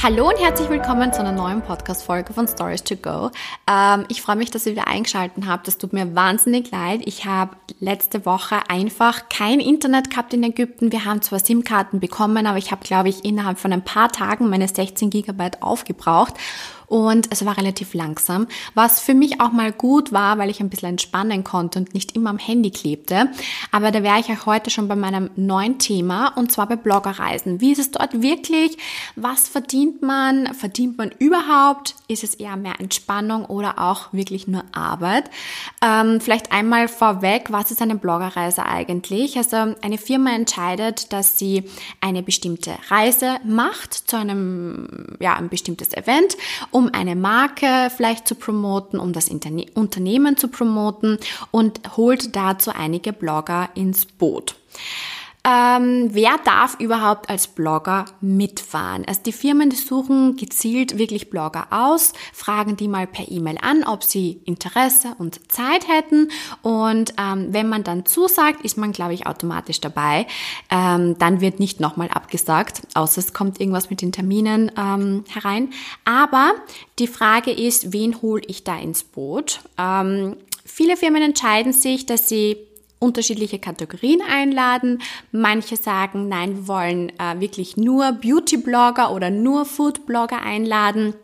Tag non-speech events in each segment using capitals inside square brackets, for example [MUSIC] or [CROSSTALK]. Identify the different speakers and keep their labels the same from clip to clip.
Speaker 1: Hallo und herzlich willkommen zu einer neuen Podcast-Folge von Stories to Go. Ähm, ich freue mich, dass ihr wieder eingeschaltet habt. Das tut mir wahnsinnig leid. Ich habe letzte Woche einfach kein Internet gehabt in Ägypten. Wir haben zwar SIM-Karten bekommen, aber ich habe, glaube ich, innerhalb von ein paar Tagen meine 16 Gigabyte aufgebraucht und es war relativ langsam, was für mich auch mal gut war, weil ich ein bisschen entspannen konnte und nicht immer am Handy klebte. Aber da wäre ich auch heute schon bei meinem neuen Thema und zwar bei Bloggerreisen. Wie ist es dort wirklich? Was verdient man? Verdient man überhaupt? Ist es eher mehr Entspannung oder auch wirklich nur Arbeit? Ähm, vielleicht einmal vorweg, was ist eine Bloggerreise eigentlich? Also eine Firma entscheidet, dass sie eine bestimmte Reise macht zu einem, ja, ein bestimmtes Event um eine Marke vielleicht zu promoten, um das Unternehmen zu promoten und holt dazu einige Blogger ins Boot. Ähm, wer darf überhaupt als Blogger mitfahren? Also die Firmen, suchen gezielt wirklich Blogger aus, fragen die mal per E-Mail an, ob sie Interesse und Zeit hätten. Und ähm, wenn man dann zusagt, ist man, glaube ich, automatisch dabei. Ähm, dann wird nicht nochmal abgesagt, außer es kommt irgendwas mit den Terminen ähm, herein. Aber die Frage ist, wen hole ich da ins Boot? Ähm, viele Firmen entscheiden sich, dass sie unterschiedliche Kategorien einladen. Manche sagen, nein, wir wollen äh, wirklich nur Beauty-Blogger oder nur Food-Blogger einladen.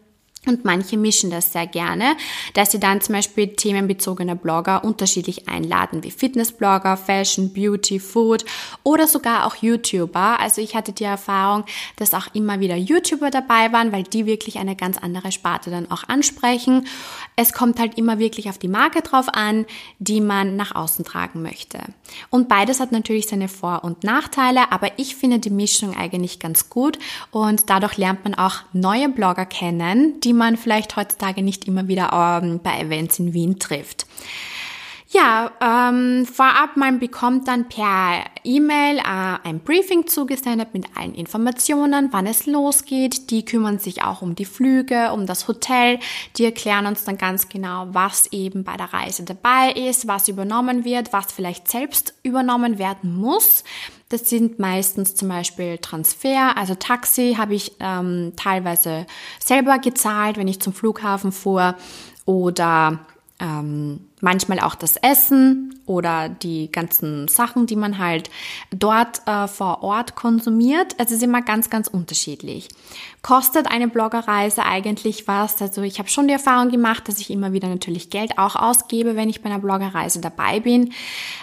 Speaker 1: Und manche mischen das sehr gerne, dass sie dann zum Beispiel themenbezogene Blogger unterschiedlich einladen, wie Fitnessblogger, Fashion, Beauty, Food oder sogar auch YouTuber. Also ich hatte die Erfahrung, dass auch immer wieder YouTuber dabei waren, weil die wirklich eine ganz andere Sparte dann auch ansprechen. Es kommt halt immer wirklich auf die Marke drauf an, die man nach außen tragen möchte. Und beides hat natürlich seine Vor- und Nachteile, aber ich finde die Mischung eigentlich ganz gut und dadurch lernt man auch neue Blogger kennen, die man vielleicht heutzutage nicht immer wieder ähm, bei Events in Wien trifft. Ja, ähm, vorab, man bekommt dann per E-Mail äh, ein Briefing zugesendet mit allen Informationen, wann es losgeht. Die kümmern sich auch um die Flüge, um das Hotel. Die erklären uns dann ganz genau, was eben bei der Reise dabei ist, was übernommen wird, was vielleicht selbst übernommen werden muss. Das sind meistens zum Beispiel Transfer, also Taxi habe ich ähm, teilweise selber gezahlt, wenn ich zum Flughafen fuhr oder ähm, manchmal auch das Essen oder die ganzen Sachen, die man halt dort äh, vor Ort konsumiert. Es ist immer ganz, ganz unterschiedlich. Kostet eine Bloggerreise eigentlich was? Also ich habe schon die Erfahrung gemacht, dass ich immer wieder natürlich Geld auch ausgebe, wenn ich bei einer Bloggerreise dabei bin.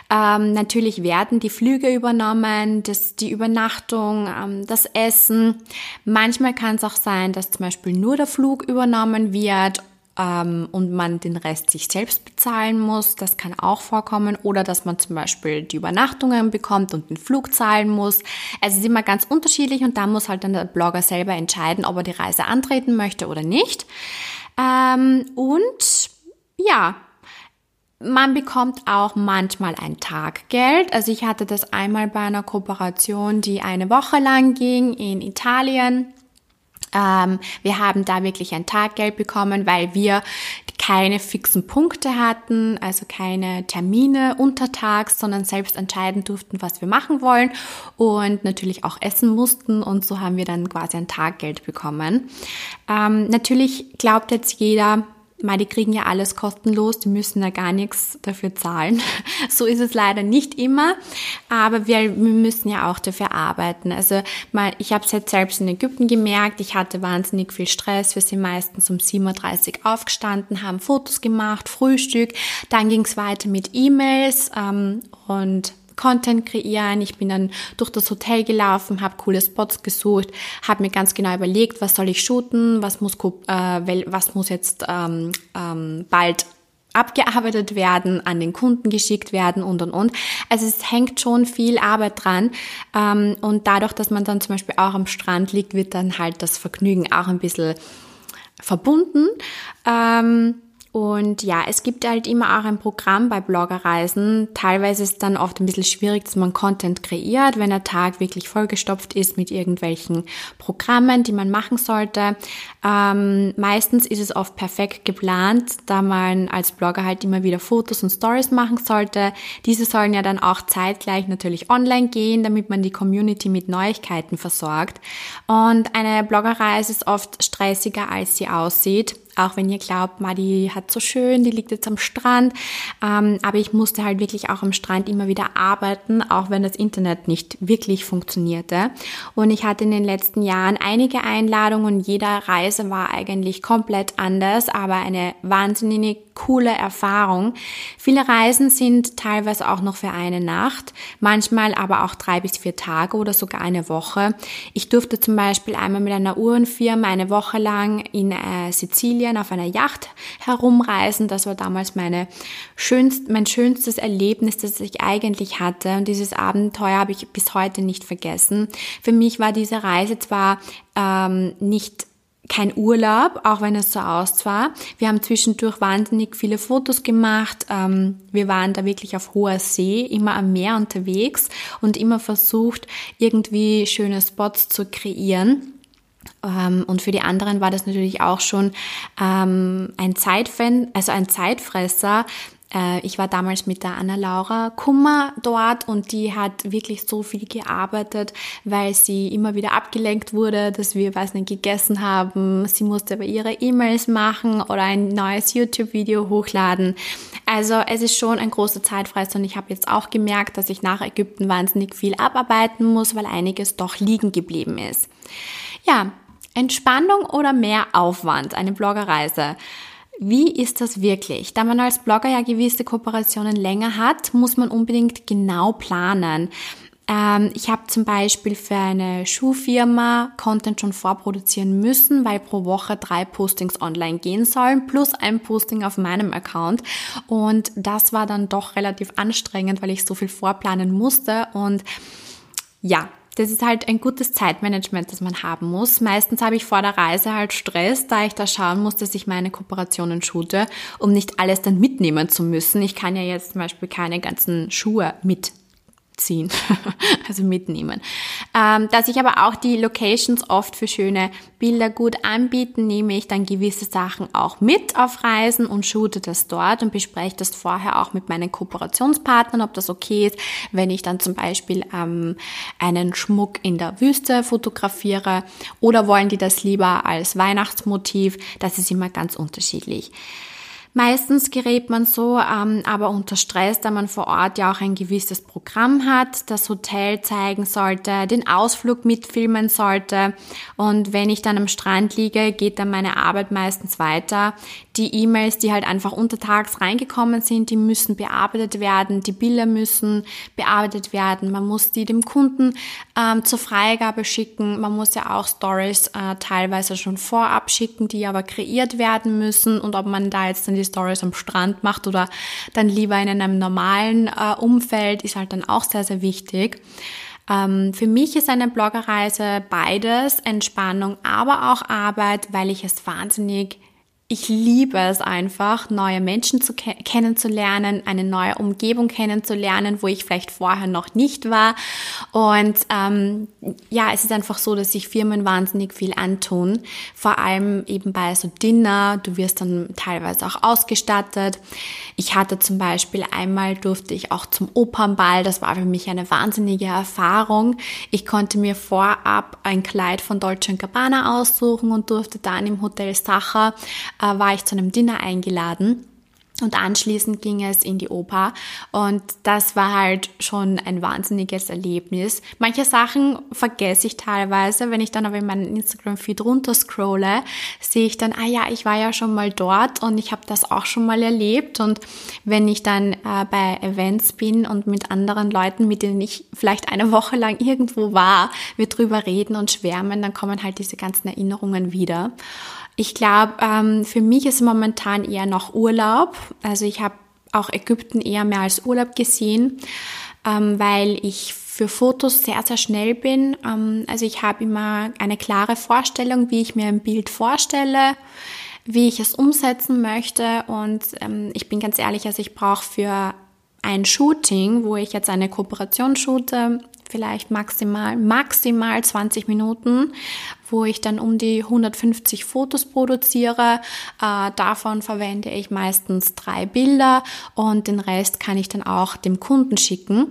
Speaker 1: Ähm, natürlich werden die Flüge übernommen, das, die Übernachtung, ähm, das Essen. Manchmal kann es auch sein, dass zum Beispiel nur der Flug übernommen wird ähm, und man den Rest sich selbst bezahlen muss. Das kann auch vorkommen. Oder dass man zum Beispiel die Übernachtungen bekommt und den Flug zahlen muss. Es ist immer ganz unterschiedlich und da muss halt dann der Blogger selber entscheiden, ob er die Reise antreten möchte oder nicht. Ähm, und ja, man bekommt auch manchmal ein Taggeld. Also ich hatte das einmal bei einer Kooperation, die eine Woche lang ging in Italien. Ähm, wir haben da wirklich ein Taggeld bekommen, weil wir keine fixen Punkte hatten, also keine Termine untertags, sondern selbst entscheiden durften, was wir machen wollen und natürlich auch essen mussten und so haben wir dann quasi ein Taggeld bekommen. Ähm, natürlich glaubt jetzt jeder, mal, die kriegen ja alles kostenlos, die müssen ja gar nichts dafür zahlen. [LAUGHS] So ist es leider nicht immer, aber wir, wir müssen ja auch dafür arbeiten. Also mal, ich habe es jetzt selbst in Ägypten gemerkt, ich hatte wahnsinnig viel Stress. Wir sind meistens um 7.30 Uhr aufgestanden, haben Fotos gemacht, Frühstück, dann ging es weiter mit E-Mails ähm, und Content kreieren. Ich bin dann durch das Hotel gelaufen, habe coole Spots gesucht, habe mir ganz genau überlegt, was soll ich shooten, was muss, äh, was muss jetzt ähm, ähm, bald abgearbeitet werden, an den Kunden geschickt werden und und und. Also es hängt schon viel Arbeit dran ähm, und dadurch, dass man dann zum Beispiel auch am Strand liegt, wird dann halt das Vergnügen auch ein bisschen verbunden. Ähm, und ja, es gibt halt immer auch ein Programm bei Bloggerreisen. Teilweise ist es dann oft ein bisschen schwierig, dass man Content kreiert, wenn der Tag wirklich vollgestopft ist mit irgendwelchen Programmen, die man machen sollte. Ähm, meistens ist es oft perfekt geplant, da man als Blogger halt immer wieder Fotos und Stories machen sollte. Diese sollen ja dann auch zeitgleich natürlich online gehen, damit man die Community mit Neuigkeiten versorgt. Und eine Bloggerreise ist oft stressiger, als sie aussieht. Auch wenn ihr glaubt, ma, die hat so schön, die liegt jetzt am Strand. Ähm, aber ich musste halt wirklich auch am Strand immer wieder arbeiten, auch wenn das Internet nicht wirklich funktionierte. Und ich hatte in den letzten Jahren einige Einladungen und jeder Reise war eigentlich komplett anders, aber eine wahnsinnig coole Erfahrung. Viele Reisen sind teilweise auch noch für eine Nacht, manchmal aber auch drei bis vier Tage oder sogar eine Woche. Ich durfte zum Beispiel einmal mit einer Uhrenfirma eine Woche lang in äh, Sizilien auf einer Yacht herumreisen. Das war damals meine schönst, mein schönstes Erlebnis, das ich eigentlich hatte. Und dieses Abenteuer habe ich bis heute nicht vergessen. Für mich war diese Reise zwar ähm, nicht kein Urlaub, auch wenn es so aussah. Wir haben zwischendurch wahnsinnig viele Fotos gemacht. Ähm, wir waren da wirklich auf hoher See, immer am Meer unterwegs und immer versucht, irgendwie schöne Spots zu kreieren. Ähm, und für die anderen war das natürlich auch schon ähm, ein Zeitfen also ein Zeitfresser, äh, ich war damals mit der Anna-Laura Kummer dort und die hat wirklich so viel gearbeitet, weil sie immer wieder abgelenkt wurde, dass wir, weiß nicht, gegessen haben. Sie musste aber ihre E-Mails machen oder ein neues YouTube-Video hochladen. Also es ist schon ein großer Zeitfresser und ich habe jetzt auch gemerkt, dass ich nach Ägypten wahnsinnig viel abarbeiten muss, weil einiges doch liegen geblieben ist. Ja, Entspannung oder mehr Aufwand, eine Bloggerreise. Wie ist das wirklich? Da man als Blogger ja gewisse Kooperationen länger hat, muss man unbedingt genau planen. Ähm, ich habe zum Beispiel für eine Schuhfirma Content schon vorproduzieren müssen, weil pro Woche drei Postings online gehen sollen, plus ein Posting auf meinem Account. Und das war dann doch relativ anstrengend, weil ich so viel vorplanen musste. Und ja, das ist halt ein gutes Zeitmanagement, das man haben muss. Meistens habe ich vor der Reise halt Stress, da ich da schauen muss, dass ich meine Kooperationen shoote, um nicht alles dann mitnehmen zu müssen. Ich kann ja jetzt zum Beispiel keine ganzen Schuhe mit ziehen, [LAUGHS] also mitnehmen. Ähm, dass ich aber auch die Locations oft für schöne Bilder gut anbieten, nehme ich dann gewisse Sachen auch mit auf Reisen und shoote das dort und bespreche das vorher auch mit meinen Kooperationspartnern, ob das okay ist, wenn ich dann zum Beispiel ähm, einen Schmuck in der Wüste fotografiere oder wollen die das lieber als Weihnachtsmotiv. Das ist immer ganz unterschiedlich. Meistens gerät man so ähm, aber unter Stress, da man vor Ort ja auch ein gewisses Programm hat, das Hotel zeigen sollte, den Ausflug mitfilmen sollte. Und wenn ich dann am Strand liege, geht dann meine Arbeit meistens weiter. Die E-Mails, die halt einfach untertags reingekommen sind, die müssen bearbeitet werden, die Bilder müssen bearbeitet werden. Man muss die dem Kunden ähm, zur Freigabe schicken. Man muss ja auch Stories äh, teilweise schon vorab schicken, die aber kreiert werden müssen. Und ob man da jetzt dann die Stories am Strand macht oder dann lieber in einem normalen äh, Umfeld, ist halt dann auch sehr, sehr wichtig. Ähm, für mich ist eine Bloggerreise beides, Entspannung, aber auch Arbeit, weil ich es wahnsinnig ich liebe es einfach, neue Menschen zu ke kennenzulernen, eine neue Umgebung kennenzulernen, wo ich vielleicht vorher noch nicht war. Und ähm, ja, es ist einfach so, dass sich Firmen wahnsinnig viel antun. Vor allem eben bei so Dinner. Du wirst dann teilweise auch ausgestattet. Ich hatte zum Beispiel einmal durfte ich auch zum Opernball. Das war für mich eine wahnsinnige Erfahrung. Ich konnte mir vorab ein Kleid von Dolce Gabbana aussuchen und durfte dann im Hotel Sacher äh, war ich zu einem Dinner eingeladen. Und anschließend ging es in die Oper und das war halt schon ein wahnsinniges Erlebnis. Manche Sachen vergesse ich teilweise, wenn ich dann aber in meinen Instagram-Feed runterscrolle, sehe ich dann, ah ja, ich war ja schon mal dort und ich habe das auch schon mal erlebt. Und wenn ich dann äh, bei Events bin und mit anderen Leuten, mit denen ich vielleicht eine Woche lang irgendwo war, wir drüber reden und schwärmen, dann kommen halt diese ganzen Erinnerungen wieder. Ich glaube, ähm, für mich ist momentan eher noch Urlaub. Also ich habe auch Ägypten eher mehr als Urlaub gesehen, ähm, weil ich für Fotos sehr, sehr schnell bin. Ähm, also ich habe immer eine klare Vorstellung, wie ich mir ein Bild vorstelle. wie ich es umsetzen möchte. Und ähm, ich bin ganz ehrlich, also ich brauche für ein Shooting, wo ich jetzt eine Kooperation shoote, vielleicht maximal, maximal 20 Minuten, wo ich dann um die 150 Fotos produziere. Äh, davon verwende ich meistens drei Bilder und den Rest kann ich dann auch dem Kunden schicken.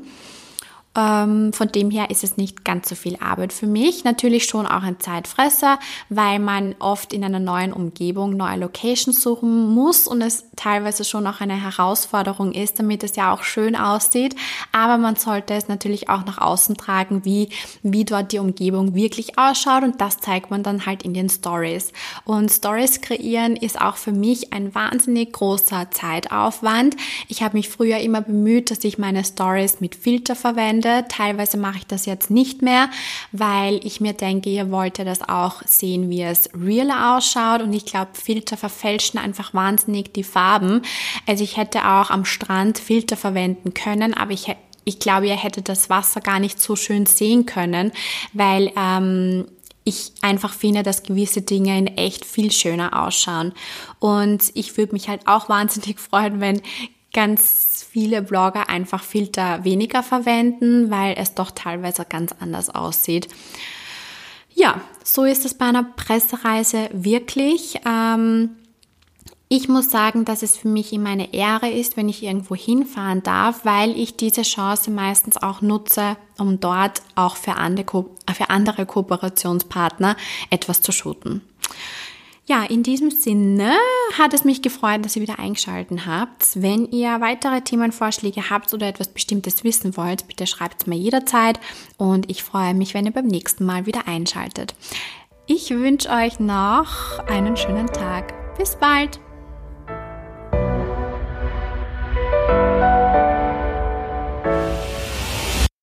Speaker 1: Ähm, von dem her ist es nicht ganz so viel Arbeit für mich. Natürlich schon auch ein Zeitfresser, weil man oft in einer neuen Umgebung neue Locations suchen muss und es teilweise schon auch eine Herausforderung ist, damit es ja auch schön aussieht. Aber man sollte es natürlich auch nach außen tragen, wie, wie dort die Umgebung wirklich ausschaut und das zeigt man dann halt in den Stories. Und Stories kreieren ist auch für mich ein wahnsinnig großer Zeitaufwand. Ich habe mich früher immer bemüht, dass ich meine Stories mit Filter verwende finde. Teilweise mache ich das jetzt nicht mehr, weil ich mir denke, ihr wollt ja das auch sehen, wie es realer ausschaut. Und ich glaube, Filter verfälschen einfach wahnsinnig die Farben. Also ich hätte auch am Strand Filter verwenden können, aber ich ich glaube, ihr hättet das Wasser gar nicht so schön sehen können, weil ähm, ich einfach finde, dass gewisse Dinge in echt viel schöner ausschauen. Und ich würde mich halt auch wahnsinnig [LAUGHS] freuen, wenn ganz viele Blogger einfach Filter weniger verwenden, weil es doch teilweise ganz anders aussieht. Ja, so ist es bei einer Pressereise wirklich. Ähm, ich muss sagen, dass es für mich immer eine Ehre ist, wenn ich irgendwo hinfahren darf, weil ich diese Chance meistens auch nutze, um dort auch für andere, Ko für andere Kooperationspartner etwas zu shooten. Ja, in diesem Sinne hat es mich gefreut, dass ihr wieder eingeschaltet habt. Wenn ihr weitere Themenvorschläge habt oder etwas Bestimmtes wissen wollt, bitte schreibt es mir jederzeit und ich freue mich, wenn ihr beim nächsten Mal wieder einschaltet. Ich wünsche euch noch einen schönen Tag. Bis bald!